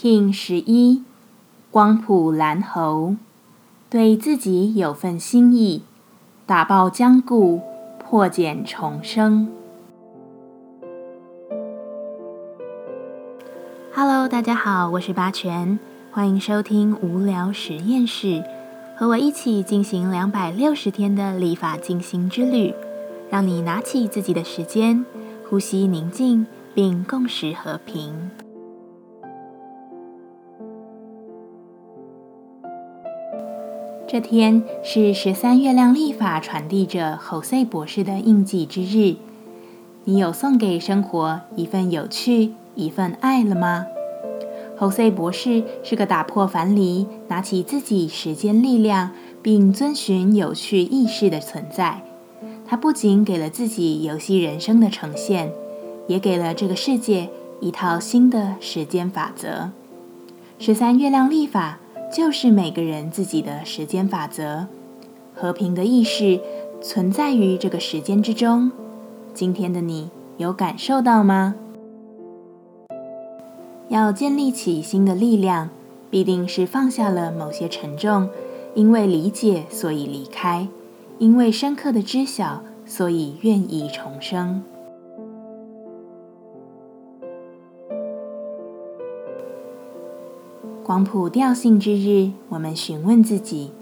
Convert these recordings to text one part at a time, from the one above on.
King 十一，光谱蓝猴，对自己有份心意，打爆僵固，破茧重生。Hello，大家好，我是八全，欢迎收听无聊实验室，和我一起进行两百六十天的立法进行之旅，让你拿起自己的时间，呼吸宁静，并共识和平。这天是十三月亮历法传递着侯赛博士的印记之日。你有送给生活一份有趣、一份爱了吗？侯赛博士是个打破樊篱、拿起自己时间力量，并遵循有趣意识的存在。他不仅给了自己游戏人生的呈现，也给了这个世界一套新的时间法则——十三月亮历法。就是每个人自己的时间法则，和平的意识存在于这个时间之中。今天的你有感受到吗？要建立起新的力量，必定是放下了某些沉重，因为理解所以离开，因为深刻的知晓所以愿意重生。光谱调性之日，我们询问自己：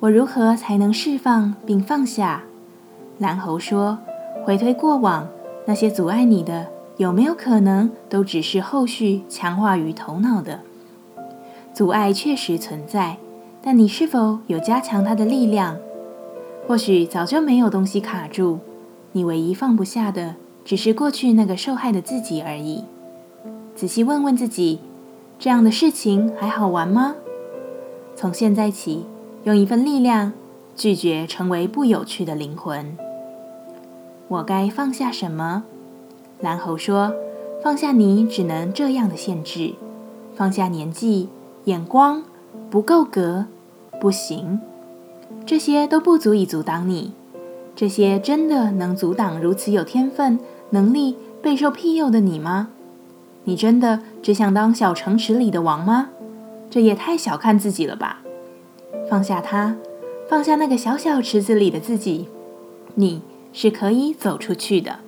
我如何才能释放并放下？蓝猴说：“回推过往，那些阻碍你的，有没有可能都只是后续强化于头脑的？阻碍确实存在，但你是否有加强它的力量？或许早就没有东西卡住，你唯一放不下的，只是过去那个受害的自己而已。仔细问问自己。”这样的事情还好玩吗？从现在起，用一份力量拒绝成为不有趣的灵魂。我该放下什么？蓝猴说：“放下你只能这样的限制，放下年纪、眼光不够格、不行，这些都不足以阻挡你。这些真的能阻挡如此有天分、能力、备受庇佑的你吗？”你真的只想当小城池里的王吗？这也太小看自己了吧！放下它，放下那个小小池子里的自己，你是可以走出去的。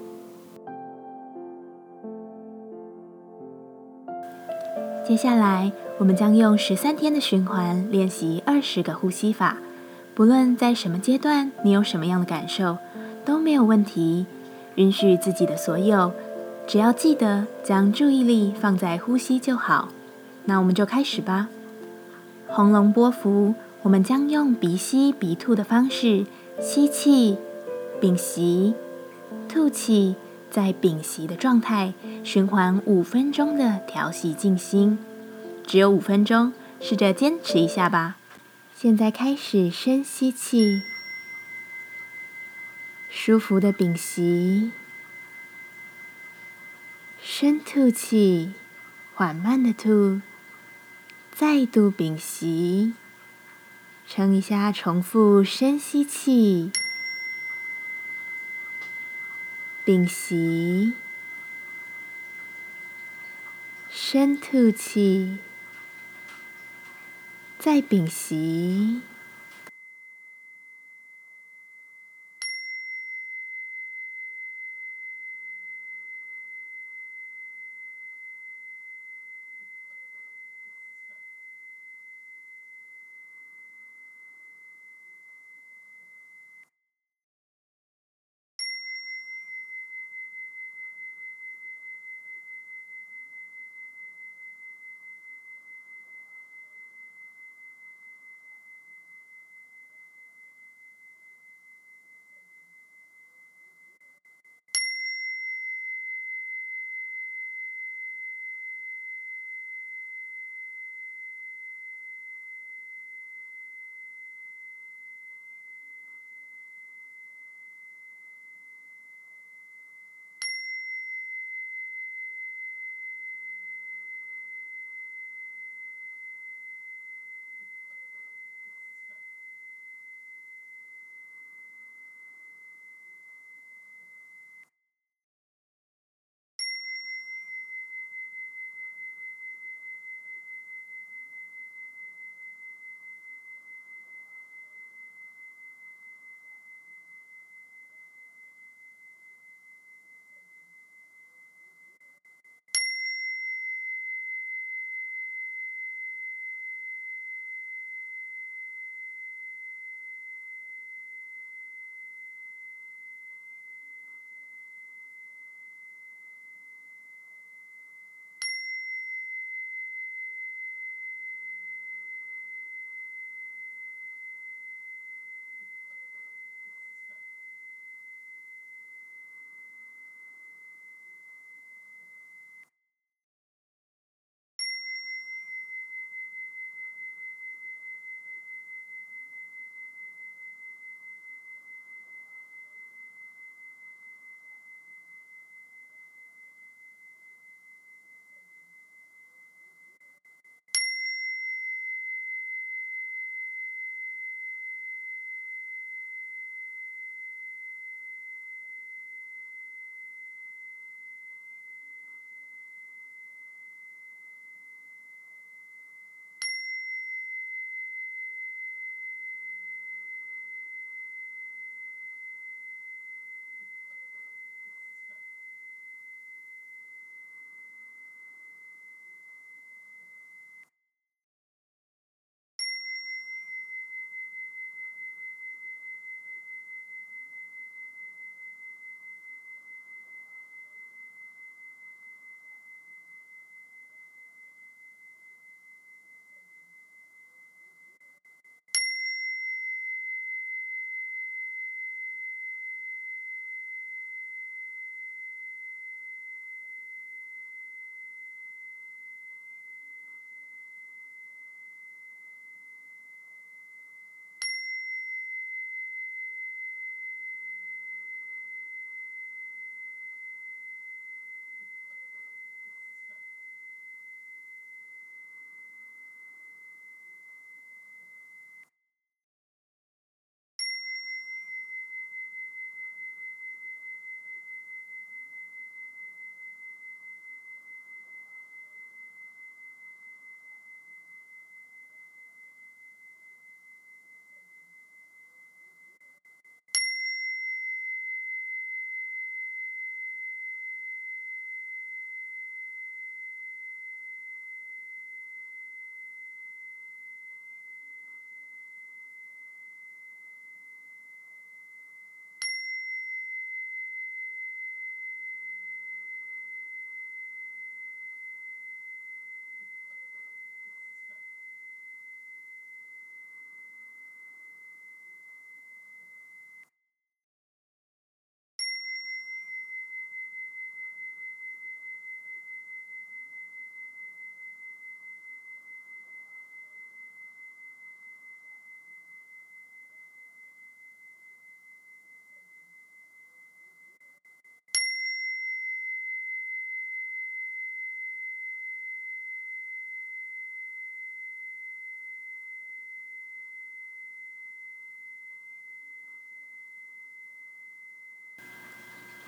接下来，我们将用十三天的循环练习二十个呼吸法。不论在什么阶段，你有什么样的感受，都没有问题。允许自己的所有。只要记得将注意力放在呼吸就好，那我们就开始吧。红龙波幅，我们将用鼻吸鼻吐的方式吸气，屏息，吐气，在屏息的状态循环五分钟的调息静心，只有五分钟，试着坚持一下吧。现在开始深吸气，舒服的屏息。深吐气，缓慢的吐，再度屏息，撑一下，重复深吸气，屏息，深吐气，再屏息。